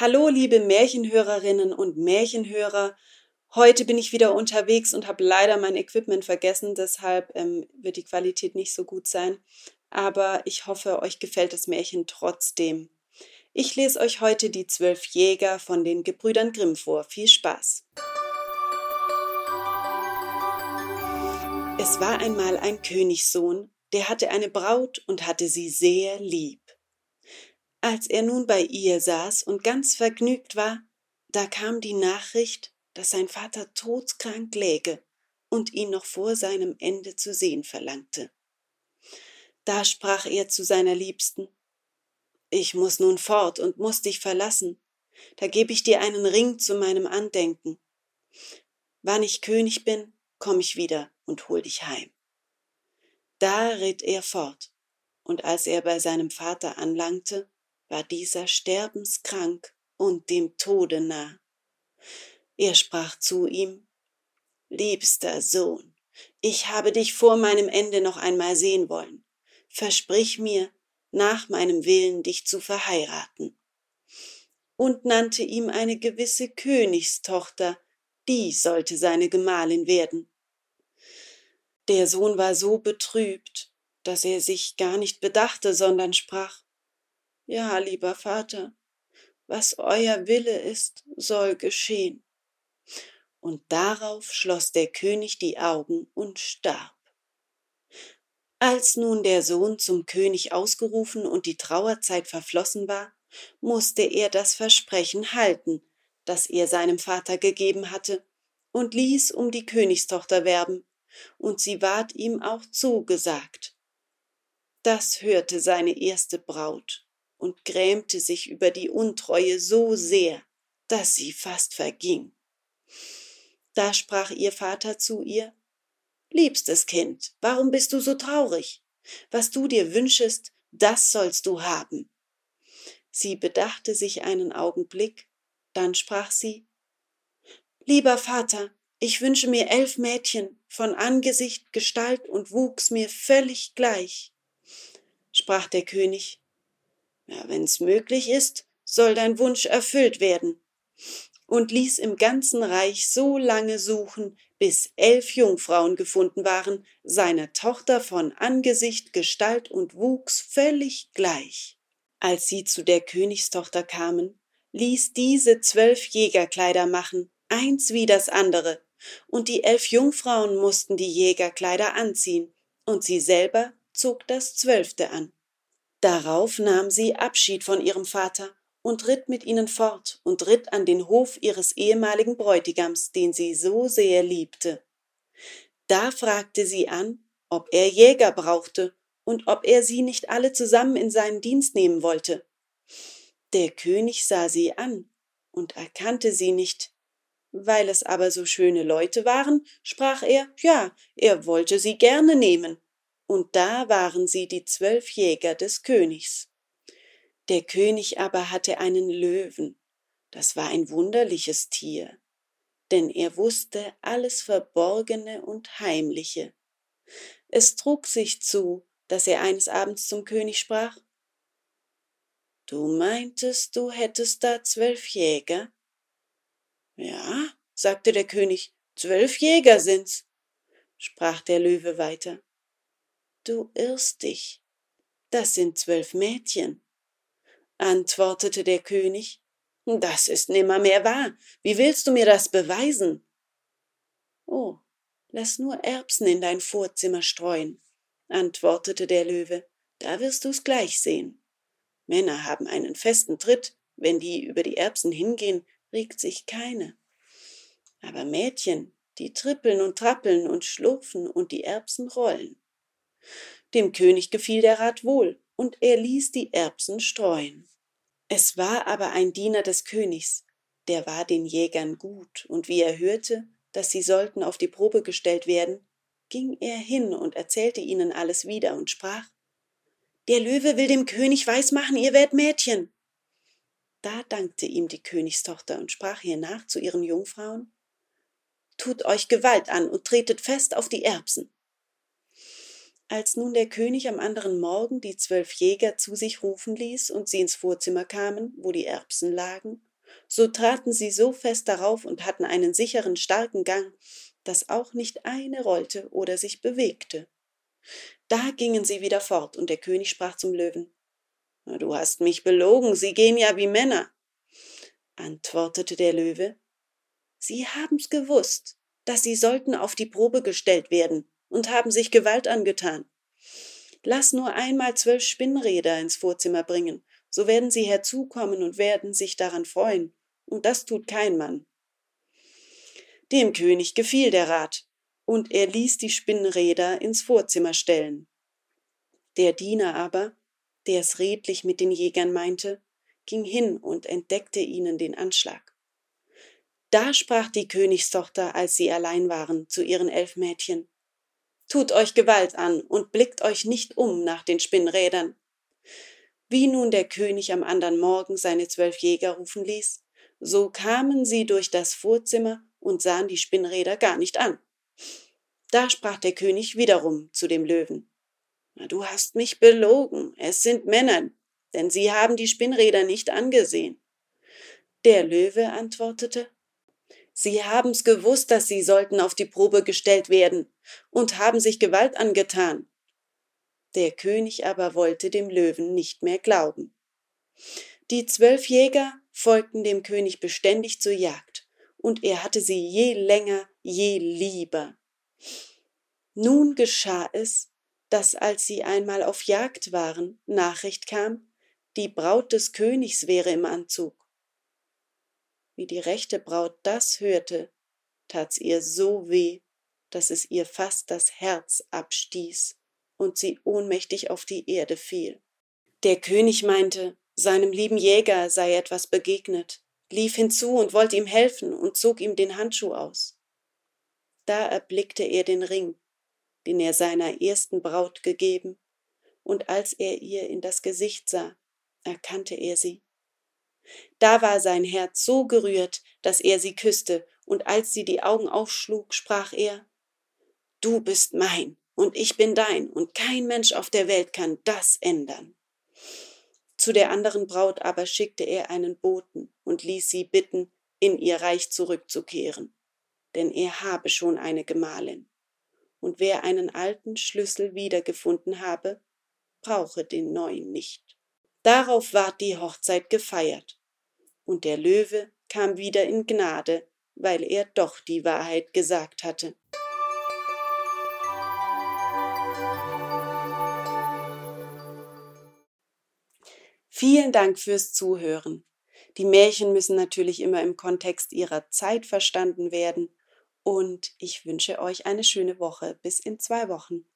Hallo, liebe Märchenhörerinnen und Märchenhörer. Heute bin ich wieder unterwegs und habe leider mein Equipment vergessen, deshalb ähm, wird die Qualität nicht so gut sein. Aber ich hoffe, euch gefällt das Märchen trotzdem. Ich lese euch heute die zwölf Jäger von den Gebrüdern Grimm vor. Viel Spaß! Es war einmal ein Königssohn, der hatte eine Braut und hatte sie sehr lieb. Als er nun bei ihr saß und ganz vergnügt war, da kam die Nachricht, dass sein Vater todkrank läge und ihn noch vor seinem Ende zu sehen verlangte. Da sprach er zu seiner Liebsten Ich muss nun fort und muss dich verlassen, da geb ich dir einen Ring zu meinem Andenken. Wann ich König bin, komm ich wieder und hol dich heim. Da ritt er fort, und als er bei seinem Vater anlangte, war dieser sterbenskrank und dem Tode nah. Er sprach zu ihm, Liebster Sohn, ich habe dich vor meinem Ende noch einmal sehen wollen. Versprich mir, nach meinem Willen dich zu verheiraten. Und nannte ihm eine gewisse Königstochter, die sollte seine Gemahlin werden. Der Sohn war so betrübt, dass er sich gar nicht bedachte, sondern sprach ja, lieber Vater, was euer Wille ist, soll geschehen. Und darauf schloss der König die Augen und starb. Als nun der Sohn zum König ausgerufen und die Trauerzeit verflossen war, musste er das Versprechen halten, das er seinem Vater gegeben hatte, und ließ um die Königstochter werben, und sie ward ihm auch zugesagt. Das hörte seine erste Braut, und grämte sich über die Untreue so sehr, dass sie fast verging. Da sprach ihr Vater zu ihr Liebstes Kind, warum bist du so traurig? Was du dir wünschest, das sollst du haben. Sie bedachte sich einen Augenblick, dann sprach sie Lieber Vater, ich wünsche mir elf Mädchen, von Angesicht, Gestalt und Wuchs mir völlig gleich. Sprach der König ja, wenn's möglich ist, soll dein Wunsch erfüllt werden. Und ließ im ganzen Reich so lange suchen, bis elf Jungfrauen gefunden waren, seiner Tochter von Angesicht, Gestalt und Wuchs völlig gleich. Als sie zu der Königstochter kamen, ließ diese zwölf Jägerkleider machen, eins wie das andere, und die elf Jungfrauen mussten die Jägerkleider anziehen, und sie selber zog das zwölfte an. Darauf nahm sie Abschied von ihrem Vater und ritt mit ihnen fort und ritt an den Hof ihres ehemaligen Bräutigams, den sie so sehr liebte. Da fragte sie an, ob er Jäger brauchte und ob er sie nicht alle zusammen in seinen Dienst nehmen wollte. Der König sah sie an und erkannte sie nicht. Weil es aber so schöne Leute waren, sprach er, ja, er wollte sie gerne nehmen und da waren sie die zwölf Jäger des Königs. Der König aber hatte einen Löwen, das war ein wunderliches Tier, denn er wusste alles Verborgene und Heimliche. Es trug sich zu, dass er eines Abends zum König sprach Du meintest, du hättest da zwölf Jäger? Ja, sagte der König, zwölf Jäger sind's, sprach der Löwe weiter. Du irrst dich. Das sind zwölf Mädchen. Antwortete der König, das ist nimmermehr wahr. Wie willst du mir das beweisen? Oh, lass nur Erbsen in dein Vorzimmer streuen, antwortete der Löwe, da wirst du's gleich sehen. Männer haben einen festen Tritt, wenn die über die Erbsen hingehen, regt sich keine. Aber Mädchen, die trippeln und trappeln und schlurfen und die Erbsen rollen. Dem König gefiel der Rat wohl, und er ließ die Erbsen streuen. Es war aber ein Diener des Königs, der war den Jägern gut, und wie er hörte, dass sie sollten auf die Probe gestellt werden, ging er hin und erzählte ihnen alles wieder und sprach Der Löwe will dem König weismachen, ihr werdet Mädchen. Da dankte ihm die Königstochter und sprach ihr nach zu ihren Jungfrauen Tut euch Gewalt an und tretet fest auf die Erbsen. Als nun der König am anderen Morgen die zwölf Jäger zu sich rufen ließ und sie ins Vorzimmer kamen, wo die Erbsen lagen, So traten sie so fest darauf und hatten einen sicheren, starken Gang, dass auch nicht eine rollte oder sich bewegte. Da gingen sie wieder fort, und der König sprach zum Löwen Du hast mich belogen, sie gehen ja wie Männer. Antwortete der Löwe Sie haben's gewusst, dass sie sollten auf die Probe gestellt werden und haben sich Gewalt angetan. Lass nur einmal zwölf Spinnräder ins Vorzimmer bringen, so werden sie herzukommen und werden sich daran freuen, und das tut kein Mann. Dem König gefiel der Rat, und er ließ die Spinnräder ins Vorzimmer stellen. Der Diener aber, der es redlich mit den Jägern meinte, ging hin und entdeckte ihnen den Anschlag. Da sprach die Königstochter, als sie allein waren, zu ihren elf Mädchen Tut euch Gewalt an und blickt euch nicht um nach den Spinnrädern. Wie nun der König am andern Morgen seine zwölf Jäger rufen ließ, so kamen sie durch das Vorzimmer und sahen die Spinnräder gar nicht an. Da sprach der König wiederum zu dem Löwen. Du hast mich belogen, es sind Männer, denn sie haben die Spinnräder nicht angesehen. Der Löwe antwortete, Sie haben's gewusst, dass sie sollten auf die Probe gestellt werden und haben sich Gewalt angetan. Der König aber wollte dem Löwen nicht mehr glauben. Die zwölf Jäger folgten dem König beständig zur Jagd, und er hatte sie je länger, je lieber. Nun geschah es, dass als sie einmal auf Jagd waren, Nachricht kam, die Braut des Königs wäre im Anzug. Wie die rechte Braut das hörte, tat's ihr so weh, dass es ihr fast das Herz abstieß und sie ohnmächtig auf die Erde fiel. Der König meinte, seinem lieben Jäger sei etwas begegnet, lief hinzu und wollte ihm helfen und zog ihm den Handschuh aus. Da erblickte er den Ring, den er seiner ersten Braut gegeben, und als er ihr in das Gesicht sah, erkannte er sie. Da war sein Herz so gerührt, dass er sie küsste, und als sie die Augen aufschlug, sprach er Du bist mein, und ich bin dein, und kein Mensch auf der Welt kann das ändern. Zu der anderen Braut aber schickte er einen Boten und ließ sie bitten, in ihr Reich zurückzukehren, denn er habe schon eine Gemahlin. Und wer einen alten Schlüssel wiedergefunden habe, brauche den neuen nicht. Darauf ward die Hochzeit gefeiert, und der Löwe kam wieder in Gnade, weil er doch die Wahrheit gesagt hatte. Vielen Dank fürs Zuhören. Die Märchen müssen natürlich immer im Kontext ihrer Zeit verstanden werden und ich wünsche euch eine schöne Woche bis in zwei Wochen.